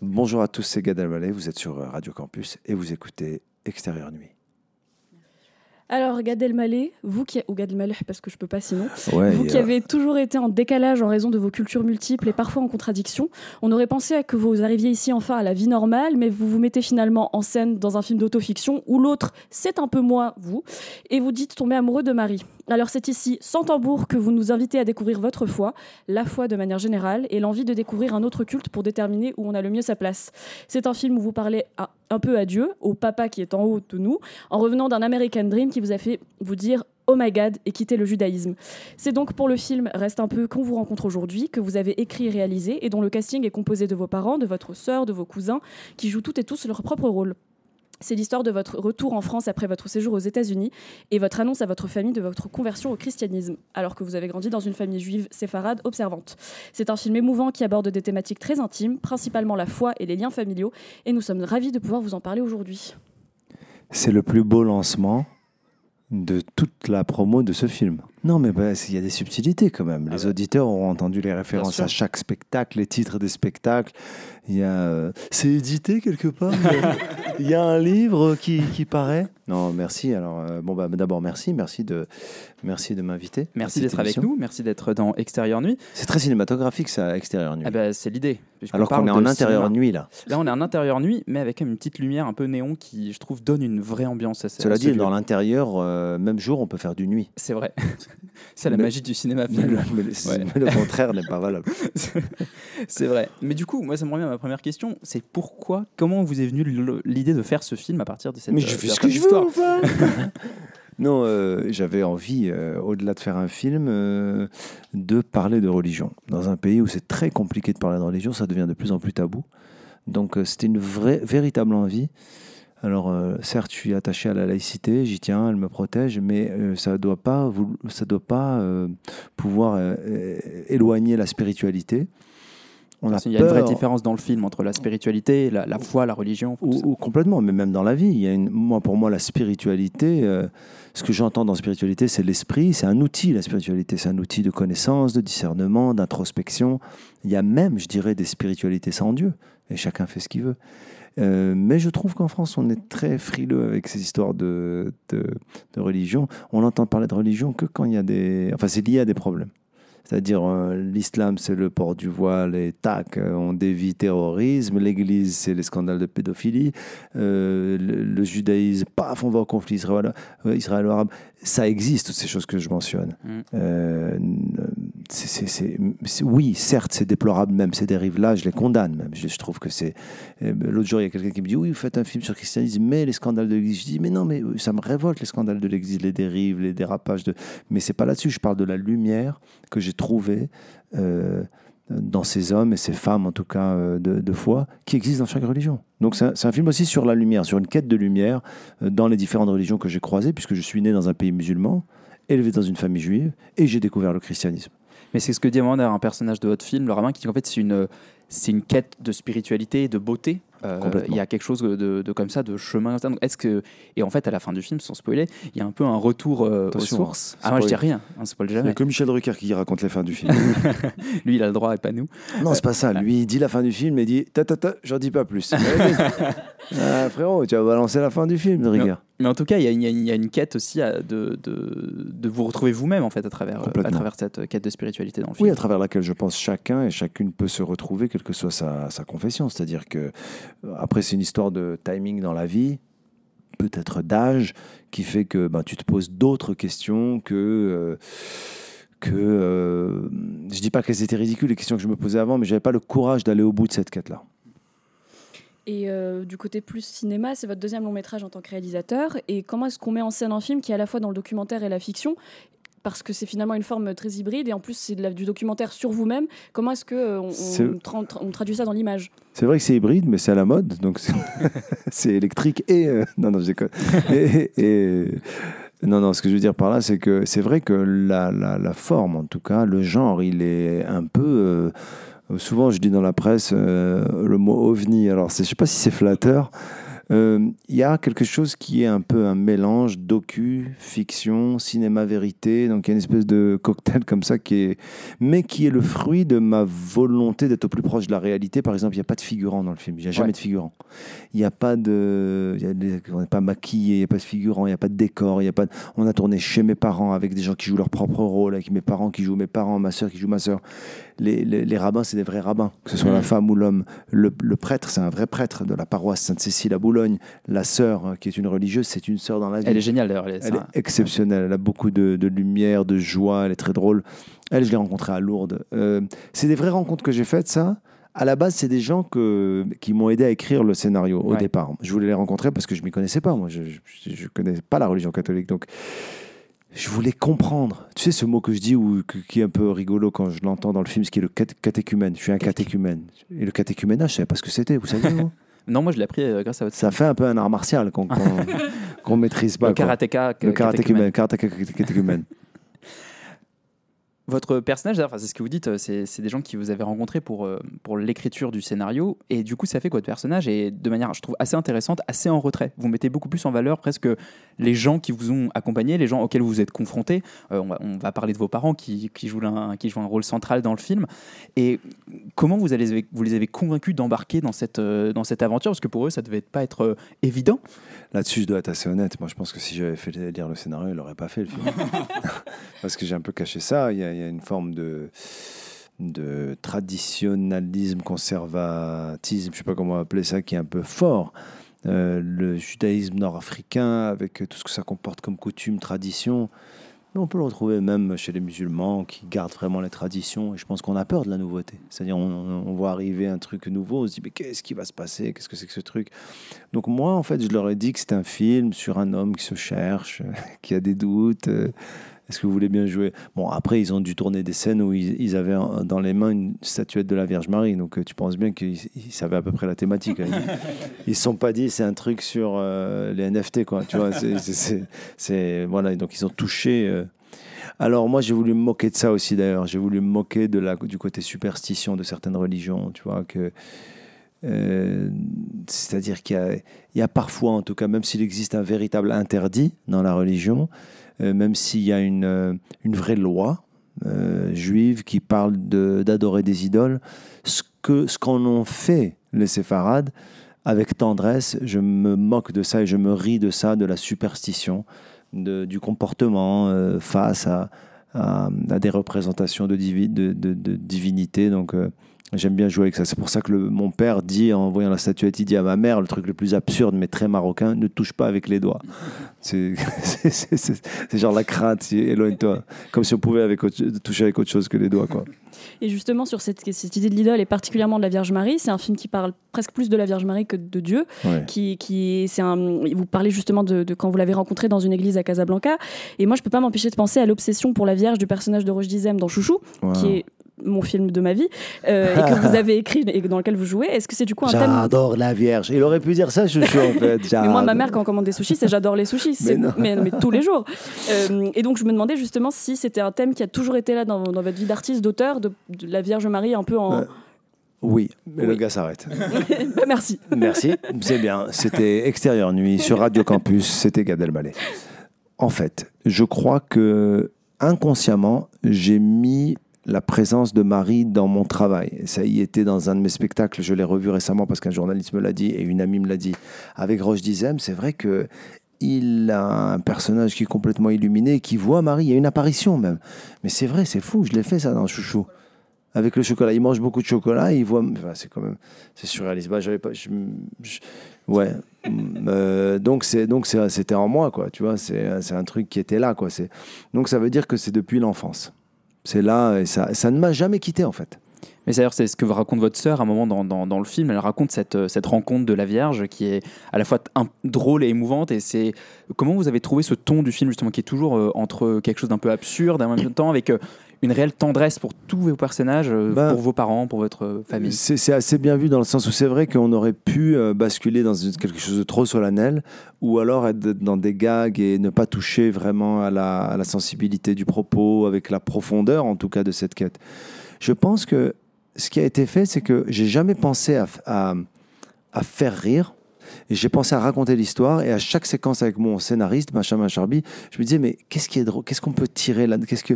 Bonjour à tous, c'est Gad Elmaleh, vous êtes sur Radio Campus et vous écoutez Extérieur Nuit. Alors, Gad Elmaleh, vous qui, ou Gad Elmaleh parce que je peux pas sinon, Ouais, vous qui euh, avez toujours été en décalage en raison de vos cultures multiples et parfois en contradiction, on aurait pensé à que vous arriviez ici enfin à la vie normale, mais vous vous mettez finalement en scène dans un film d'autofiction où l'autre, c'est un peu moi, vous, et vous dites tomber amoureux de Marie. Alors c'est ici, sans tambour, que vous nous invitez à découvrir votre foi, la foi de manière générale, et l'envie de découvrir un autre culte pour déterminer où on a le mieux sa place. C'est un film où vous parlez un peu à Dieu, au papa qui est en haut de nous, en revenant d'un American Dream qui vous a fait vous dire Oh my God et quitter le judaïsme. C'est donc pour le film Reste un peu qu'on vous rencontre aujourd'hui que vous avez écrit et réalisé et dont le casting est composé de vos parents, de votre sœur, de vos cousins qui jouent toutes et tous leur propre rôle. C'est l'histoire de votre retour en France après votre séjour aux États-Unis et votre annonce à votre famille de votre conversion au christianisme, alors que vous avez grandi dans une famille juive séfarade observante. C'est un film émouvant qui aborde des thématiques très intimes, principalement la foi et les liens familiaux, et nous sommes ravis de pouvoir vous en parler aujourd'hui. C'est le plus beau lancement de toute la promo de ce film. Non, mais bah, il y a des subtilités quand même. Ah les bah. auditeurs auront entendu les références à chaque spectacle, les titres des spectacles. Il y a, euh, c'est édité quelque part. Il y a- Il y a un livre qui, qui paraît. Non, merci. Alors, euh, bon, bah, d'abord, merci, merci de, merci de m'inviter. Merci cette d'être avec nous, merci d'être dans Extérieur Nuit. C'est très cinématographique, ça, extérieur nuit. Ah bah, c'est l'idée. Alors qu'on est en intérieur cinéma. nuit là. Là, on est en intérieur nuit, mais avec une petite lumière un peu néon qui, je trouve, donne une vraie ambiance à ce- Cela à ce dit, dans l'intérieur, euh, même jour, on peut faire du nuit. C'est vrai. c'est la Mais- magie du cinéma, Mais finalement. le, mais le- Ouais. mais le contraire n'est pas valable. c'est vrai. Mais du coup, moi, ça me revient à ma première question. C'est pourquoi, comment vous est venue l'idée de faire ce film à partir de cette Mais euh, je fais ce que je veux, enfin Non, euh, j'avais envie, euh, au-delà de faire un film, euh, de parler de religion. Dans un pays où c'est très compliqué de parler de religion, ça devient de plus en plus tabou. Donc c'était une vraie, véritable envie. Alors certes, je suis attaché à la laïcité, j'y tiens, elle me protège, mais ça ne doit pas, ça doit pas pouvoir éloigner la spiritualité. On Il y a une vraie différence dans le film entre la spiritualité, la, la foi, la religion. ou, complètement, mais même dans la vie. Il y a une, moi, pour moi, la spiritualité, euh, ce que j'entends dans spiritualité, c'est l'esprit, c'est un outil, la spiritualité. C'est un outil de connaissance, de discernement, d'introspection. Il y a même, je dirais, des spiritualités sans Dieu, et chacun fait ce qu'il veut. Euh, mais je trouve qu'en France, on est très frileux avec ces histoires de, de, de religion. On entend parler de religion que quand il y a des... Enfin, c'est lié à des problèmes. C'est-à-dire, euh, l'islam, c'est le port du voile et tac, euh, on dévie terrorisme. L'église, c'est les scandales de pédophilie. Euh, le, le judaïsme, paf, on va au conflit israélo- israélo-arabe. Ça existe, toutes ces choses que je mentionne. Mm. Euh, oui, certes, c'est déplorable même, ces dérives-là, je les condamne. Je, trouve que c'est... euh, L'autre jour, il y a quelqu'un qui me dit, oui, vous faites un film sur le christianisme, mais les scandales de l'église. Je dis, mais non, mais ça me révolte, les scandales de l'église, les dérives, les dérapages. De... Mais c'est pas là-dessus, je parle de la lumière que j'ai trouvée euh, dans ces hommes et ces femmes, en tout cas, euh, de, foi, qui existent dans chaque religion. Donc c'est un, film aussi sur la lumière, sur une quête de lumière dans les différentes religions que j'ai croisées, puisque je suis né dans un pays musulman, élevé dans une famille juive, et j'ai découvert le christianisme. Mais c'est ce que dit vraiment un personnage de votre film, le rabbin, qui dit qu'en fait c'est une, c'est une quête de spiritualité et de beauté. Euh, il y a quelque chose de, de comme ça, de chemin. Est-ce que et en fait à la fin du film, sans spoiler, il y a un peu un retour euh, aux Attention, sources. hein, Ah moi je dis rien, on spoil Il y a jamais. que Michel Drucker qui raconte les fins du film. Lui il a le droit et pas nous. non, c'est pas ça. Lui, il dit la fin du film et dit ta ta ta, j'en dis pas plus. ah, frérot, tu vas balancer la fin du film, rigueur. Mais en tout cas, il y a, une- y y a quête aussi à- de, de, de vous retrouver vous-même en fait à travers, euh, à travers cette quête de spiritualité dans le film. Oui, à travers laquelle je pense chacun et chacune peut se retrouver, quelle que soit sa, sa confession. C'est-à-dire que, euh, après, c'est une histoire de timing dans la vie, peut-être d'âge, qui fait que ben, tu te poses d'autres questions que. euh, que euh, je dis pas qu'elles étaient ridicules les questions que je me posais avant, mais j'avais pas le courage d'aller au bout de cette quête-là. Et euh, du côté plus cinéma, c'est votre deuxième long métrage en tant que réalisateur. Et comment est-ce qu'on met en scène un film qui est à la fois dans le documentaire et la fiction? Parce que c'est finalement une forme très hybride et en plus c'est du documentaire sur vous-même. Comment est-ce que euh, on, C'est- on tra- tra- on traduit ça dans l'image? C'est vrai que c'est hybride, mais c'est à la mode, donc c'est- c'est électrique et euh, non non je déconne. Et, et- non non, ce que je veux dire par là, c'est que c'est vrai que la, la, la forme, en tout cas, le genre, il est un peu euh, souvent je dis dans la presse euh, le mot ovni. Alors je sais pas si c'est flatteur. Euh, Il y a quelque chose qui est un peu un mélange docu, fiction, cinéma vérité. Donc il y a une espèce de cocktail comme ça qui est, mais qui est le fruit de ma volonté d'être au plus proche de la réalité. Par exemple, il n'y a pas de figurant dans le film. Il n'y a jamais Ouais. de figurant. Il n'y a pas de, y a des- on n'est pas maquillé. Il n'y a pas de figurant. Il n'y a pas de décor. Il y a pas. de- on a tourné chez mes parents avec des gens qui jouent leur propre rôle, avec mes parents qui jouent mes parents, ma sœur qui joue ma sœur. Les, les- les rabbins, c'est des vrais rabbins, que ce soit la Mhm. femme ou l'homme. Le, le prêtre, c'est un vrai prêtre de la paroisse Sainte-Cécile à Boulogne. La sœur, euh, qui est une religieuse, c'est une sœur dans la vie. Elle est géniale d'ailleurs. Elle est- Elle ça- est exceptionnelle. Elle a beaucoup de, de lumière, de joie. Elle est très drôle. Elle, je l'ai rencontrée à Lourdes. Euh, c'est des vraies rencontres que j'ai faites, ça. À la base, c'est des gens que, qui m'ont aidé à écrire le scénario au Ouais. départ. Je voulais les rencontrer parce que je ne m'y connaissais pas. Moi, je ne connais pas la religion catholique. Donc, je voulais comprendre. Tu sais, ce mot que je dis ou qui est un peu rigolo quand je l'entends dans le film, ce qui est le cat- catéchumène. Je suis un catéchumène. Et le catéchuménage, je ne savais pas ce que c'était. Vous savez, Non, moi je l'ai appris euh, grâce à votre Ça fait un peu un art martial qu'on qu'on ne maîtrise pas. le karatéka. Le karatékumène. Karatéka catéchumène. Votre personnage, enfin, c'est ce que vous dites, euh, c'est des gens qui vous avez rencontrés pour, euh, pour l'écriture du scénario. Et du coup, ça fait que votre personnage est de manière, je trouve, assez intéressante, assez en retrait. Vous mettez beaucoup plus en valeur presque les gens qui vous ont accompagné, les gens auxquels vous êtes confrontés. Euh, on, va, parler de vos parents qui, qui, jouent un, qui jouent un rôle central dans le film. Et comment vous, vous les avez convaincus d'embarquer dans cette, dans cette aventure? Parce que pour eux, ça devait pas être évident. Là-dessus, je dois être assez honnête. Moi, je pense que si j'avais fait lire le scénario, il n'aurait pas fait le film. Parce que j'ai un peu caché ça. Il y a, il y a une forme de, de traditionnalisme, conservatisme, je ne sais pas comment appeler ça, qui est un peu fort. Euh, le judaïsme nord-africain, avec tout ce que ça comporte comme coutume, tradition. On peut le retrouver même chez les musulmans qui gardent vraiment les traditions. Et je pense qu'on a peur de la nouveauté. C'est-à-dire, on, on voit arriver un truc nouveau, on se dit, mais qu'est-ce qui va se passer? Qu'est-ce que c'est que ce truc? Donc, moi, en fait, je leur ai dit que c'était un film sur un homme qui se cherche, qui a des doutes. Est-ce que vous voulez bien jouer? Bon, après, ils ont dû tourner des scènes où ils, avaient en- dans les mains une statuette de la Vierge Marie. Donc, euh, tu penses bien qu'ils ils savaient à peu près la thématique. hein. Ils ne se sont pas dit, c'est un truc sur euh, les NFT, quoi. Tu vois, c'est-. Voilà, donc ils ont touché. euh, alors moi j'ai voulu me moquer de ça aussi d'ailleurs. J'ai voulu me moquer du côté superstition de certaines religions, tu vois que c'est-à-dire qu'il y a, parfois, en tout cas, même s'il existe un véritable interdit dans la religion, euh, même s'il y a une, euh, vraie loi euh, juive qui parle d'adorer des idoles, ce que ce qu'en ont fait les séfarades, avec tendresse, je me moque de ça et je me ris de ça, de la superstition, du comportement face à, des représentations de, de, divinité. Donc, j'aime bien jouer avec ça. C'est pour ça que le- mon père dit, en voyant la statuette, il dit à ma mère, le truc le plus absurde, mais très marocain, ne touche pas avec les doigts. C'est genre la crainte, éloigne-toi. Comme si on pouvait avec autre- toucher avec autre chose que les doigts. Quoi. Et justement, sur cette, cette idée de l'idole et particulièrement de la Vierge Marie, c'est un film qui parle presque plus de la Vierge Marie que de Dieu. Ouais. Qui, qui, c'est un, vous parlez justement de, de quand vous l'avez rencontré dans une église à Casablanca. Et moi, je peux pas m'empêcher de penser à l'obsession pour la Vierge du personnage de Roche Dizem dans Chouchou, Wow. qui est mon film de ma vie, euh, et que vous avez écrit et dans lequel vous jouez. Est-ce que c'est du coup un thème J'adore la Vierge. Il aurait pu dire ça, chouchou, en fait. Mais moi, ma mère, quand on commande des sushis, c'est j'adore les sushis. C'est- non. mais, mais tous les jours. Euh, et donc, je me demandais justement si c'était un thème qui a toujours été là dans, dans votre vie d'artiste, d'auteur, de, de la Vierge Marie un peu en. Ouais. Oui, mais le gars s'arrête. Bah, merci. Merci, c'est bien. C'était Extérieur Nuit sur Radio Campus, c'était Gad Elmaleh. En fait, je crois que inconsciemment, j'ai mis la présence de Marie dans mon travail. Ça y était dans un de mes spectacles, je l'ai revu récemment parce qu'un journaliste me l'a dit et une amie me l'a dit. Avec Roche Dizem, c'est vrai que il a un personnage qui est complètement illuminé, qui voit Marie. Il y a une apparition même. Mais c'est vrai, c'est fou, je l'ai fait ça dans Chouchou. Avec le chocolat. Il mange beaucoup de chocolat, il voit. Enfin, c'est quand même. C'est surréaliste. Bah, j'avais pas. ouais. Mm, euh, donc c'est donc c'était en moi quoi. Tu vois, c'est c'est un truc qui était là quoi. C'est donc ça veut dire que c'est depuis l'enfance. C'est là et ça ça ne m'a jamais quitté en fait. Mais d'ailleurs c'est ce que raconte votre sœur à un moment dans, dans, dans le film. Elle raconte cette, euh, cette rencontre de la Vierge qui est à la fois drôle et émouvante. Et c'est comment vous avez trouvé ce ton du film justement qui est toujours euh, entre quelque chose d'un peu absurde et en même temps avec euh, une réelle tendresse pour tous vos personnages, Ben, pour vos parents, pour votre famille? C'est assez bien vu dans le sens où c'est vrai qu'on aurait pu basculer dans quelque chose de trop solennel ou alors être dans des gags et ne pas toucher vraiment à la, à la sensibilité du propos, avec la profondeur en tout cas de cette quête. Je pense que ce qui a été fait, c'est que j'ai jamais pensé à, faire rire. Et j'ai pensé à raconter l'histoire. Et à chaque séquence avec mon scénariste, Benjamin Charby, je me disais, mais qu'est-ce qui est drôle? Qu'est-ce qu'on peut tirer là? Qu'est-ce que...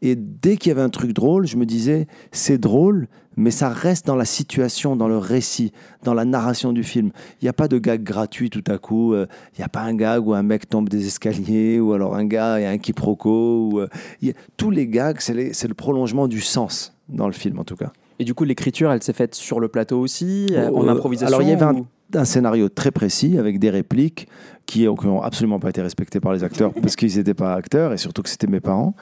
Et dès qu'il y avait un truc drôle, je me disais, c'est drôle, mais ça reste dans la situation, dans le récit, dans la narration du film. Il n'y a pas de gag gratuit tout à coup. euh, Il n'y a pas un gag où un mec tombe des escaliers, ou alors un gars, a un quiproquo. Ou, euh, tous les gags, c'est le prolongement du sens dans le film, en tout cas. Et du coup, l'écriture, elle s'est faite sur le plateau aussi, euh, en improvisation alors, il y avait un- ou- un scénario très précis avec des répliques qui n'ont absolument pas été respectées par les acteurs parce qu'ils n'étaient pas acteurs et surtout que c'était mes parents.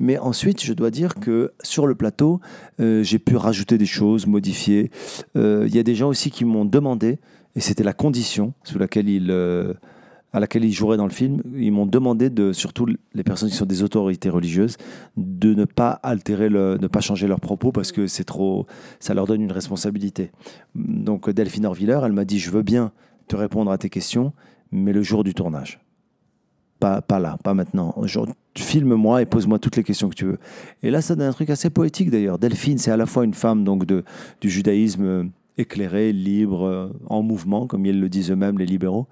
Mais ensuite, je dois dire que sur le plateau, euh, j'ai pu rajouter des choses, modifier. Euh, Il y a des gens aussi qui m'ont demandé, et c'était la condition sous laquelle ils, euh, à laquelle ils joueraient dans le film, ils m'ont demandé, de, surtout les personnes qui sont des autorités religieuses, de ne pas altérer, le, ne pas changer leurs propos parce que c'est trop, ça leur donne une responsabilité. Donc Delphine Orviller, elle m'a dit, je veux bien te répondre à tes questions, mais le jour du tournage. Pas, pas là, pas maintenant. Filme-moi et pose-moi toutes les questions que tu veux. Et là, ça donne un truc assez poétique d'ailleurs. Delphine, c'est à la fois une femme donc de, du judaïsme euh, éclairé, libre, euh, en mouvement, comme ils le disent eux-mêmes, les libéraux.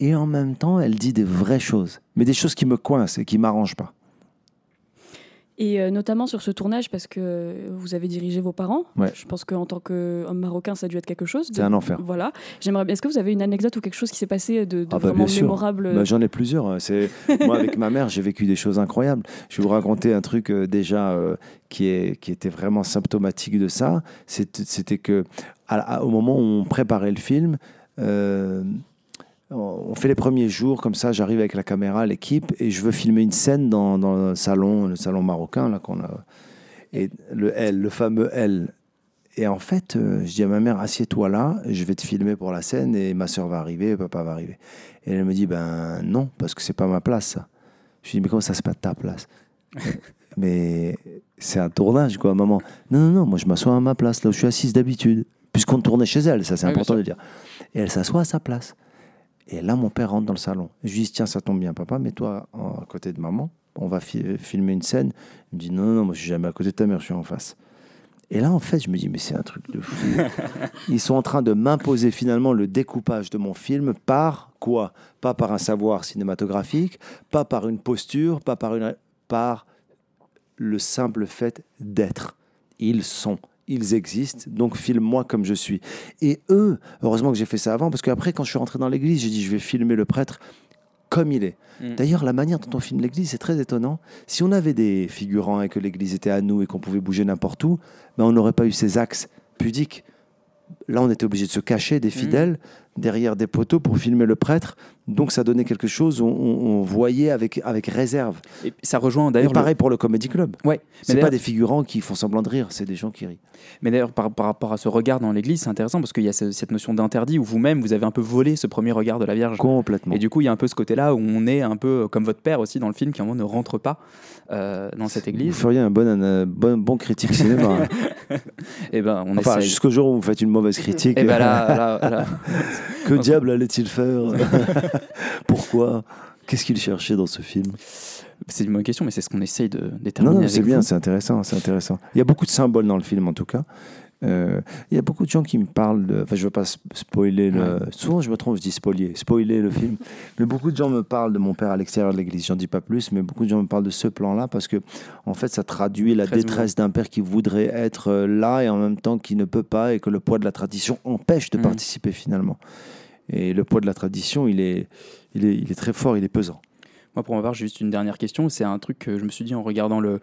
Et en même temps, elle dit des vraies choses, mais des choses qui me coincent et qui m'arrangent pas. Et euh, notamment sur ce tournage, parce que vous avez dirigé vos parents. Ouais. Je pense qu'en tant qu'homme marocain, ça a dû être quelque chose. de- C'est un enfer. Voilà. J'aimerais. Est-ce que vous avez une anecdote ou quelque chose qui s'est passé de, de Ah bah, vraiment mémorable Bah, J'en ai plusieurs. hein. C'est moi avec ma mère, j'ai vécu des choses incroyables. Je vais vous raconter un truc euh, déjà euh, qui est qui était vraiment symptomatique de ça. C'est- C'était que à la- à- au moment où on préparait le film. euh, on fait les premiers jours comme ça, j'arrive avec la caméra, l'équipe, et je veux filmer une scène dans, dans le salon, le salon marocain là qu'on a, et le L, le fameux L. Et en fait, euh, je dis à ma mère, assieds-toi là, je vais te filmer pour la scène, et ma soeur va arriver, papa va arriver. Et elle me dit, ben non, parce que c'est pas ma place ça. Je lui dis, mais comment ça, c'est pas ta place? Mais c'est un tournage, quoi, maman. Non, non, non, moi je m'assois à ma place, là où je suis assise d'habitude, puisqu'on tournait chez elle, ça c'est Oui, important de dire. Et elle s'assoit à sa place. Et là, mon père rentre dans le salon. Je lui dis, tiens, ça tombe bien, papa, mets-toi à côté de maman. On va fi- filmer une scène. Il me dit, non, non, non, moi, je suis jamais à côté de ta mère, je suis en face. Et là, en fait, je me dis, mais c'est un truc de fou. Ils sont en train de m'imposer finalement le découpage de mon film par quoi? Pas par un savoir cinématographique, pas par une posture, pas par une... par le simple fait d'être. Ils sont, ils existent, donc filme-moi comme je suis. Et eux, heureusement que j'ai fait ça avant, parce qu'après, quand je suis rentré dans l'église, j'ai dit, je vais filmer le prêtre comme il est. Mm. D'ailleurs, la manière dont on filme l'église, c'est très étonnant. Si on avait des figurants et que l'église était à nous et qu'on pouvait bouger n'importe où, ben, on n'aurait pas eu ces axes pudiques. Là, on était obligé de se cacher des fidèles derrière des poteaux pour filmer le prêtre. Donc, ça donnait quelque chose, on, voyait avec, avec réserve. Et ça rejoint d'ailleurs. le- pareil pour le Comedy Club. Ouais. C'est pas des figurants qui font semblant de rire, c'est des gens qui rient. Mais d'ailleurs, par, par rapport à ce regard dans l'église, c'est intéressant parce qu'il y a ce- cette notion d'interdit où vous-même, vous avez un peu volé ce premier regard de la Vierge. Complètement. Et du coup, il y a un peu ce côté-là où on est un peu comme votre père aussi dans le film qui, à un moment, ne rentre pas euh, dans cette Vous église. feriez un bon, un bon, bon critique cinéma. Et ben, on enfin, jusqu'au jour où vous faites une mauvaise critique. Et ben là, là, là, Que diable allait-il faire Pourquoi Qu'est-ce qu'il cherchait dans ce film c'est une bonne question, mais c'est ce qu'on essaye de Non, déterminer. non, avec c'est bien, c'est intéressant, c'est intéressant. Il y a beaucoup de symboles dans le film, en tout cas. Euh, il y a beaucoup de gens qui me parlent de. Enfin, je veux pas sp- spoiler le. Souvent, je me trompe, je dis spoiler, spoiler le film. Mais beaucoup de gens me parlent de mon père à l'extérieur de l'église. J'en dis pas plus, mais beaucoup de gens me parlent de ce plan-là parce que, en fait, ça traduit la détresse d'un père qui voudrait être euh, là et en même temps qui ne peut pas et que le poids de la tradition empêche de Mhm. participer finalement. Et le poids de la tradition, il est, il est, il est très fort, il est pesant. Moi, pour ma part, j'ai juste une dernière question. C'est un truc que je me suis dit en regardant le,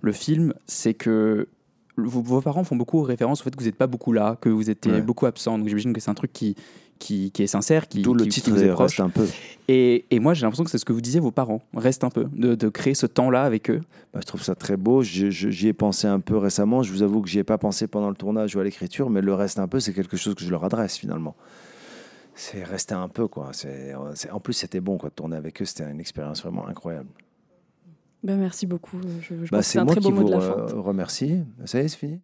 le film, c'est que vos, vos parents font beaucoup référence au fait que vous n'êtes pas beaucoup là, que vous étiez Ouais. beaucoup absent. Donc j'imagine que c'est un truc qui, qui, qui est sincère, qui, D'où le qui- qui titre vous est reste proche. un peu. Et, et moi, j'ai l'impression que c'est ce que vous disiez, vos parents. Reste un peu, de, de créer ce temps-là avec eux. Bah, je trouve ça très beau. Je- je- J'y ai pensé un peu récemment. Je vous avoue que j'y ai pas pensé pendant le tournage ou à l'écriture, mais le reste un peu, c'est quelque chose que je leur adresse finalement. C'est rester un peu quoi. C'est, c'est- en plus, c'était bon quoi de tourner avec eux. C'était une expérience vraiment incroyable. Ben, merci beaucoup. Je, je Bah, c'est moi très qui mot vous de la fin. re- remercie. Ça y est, c'est fini.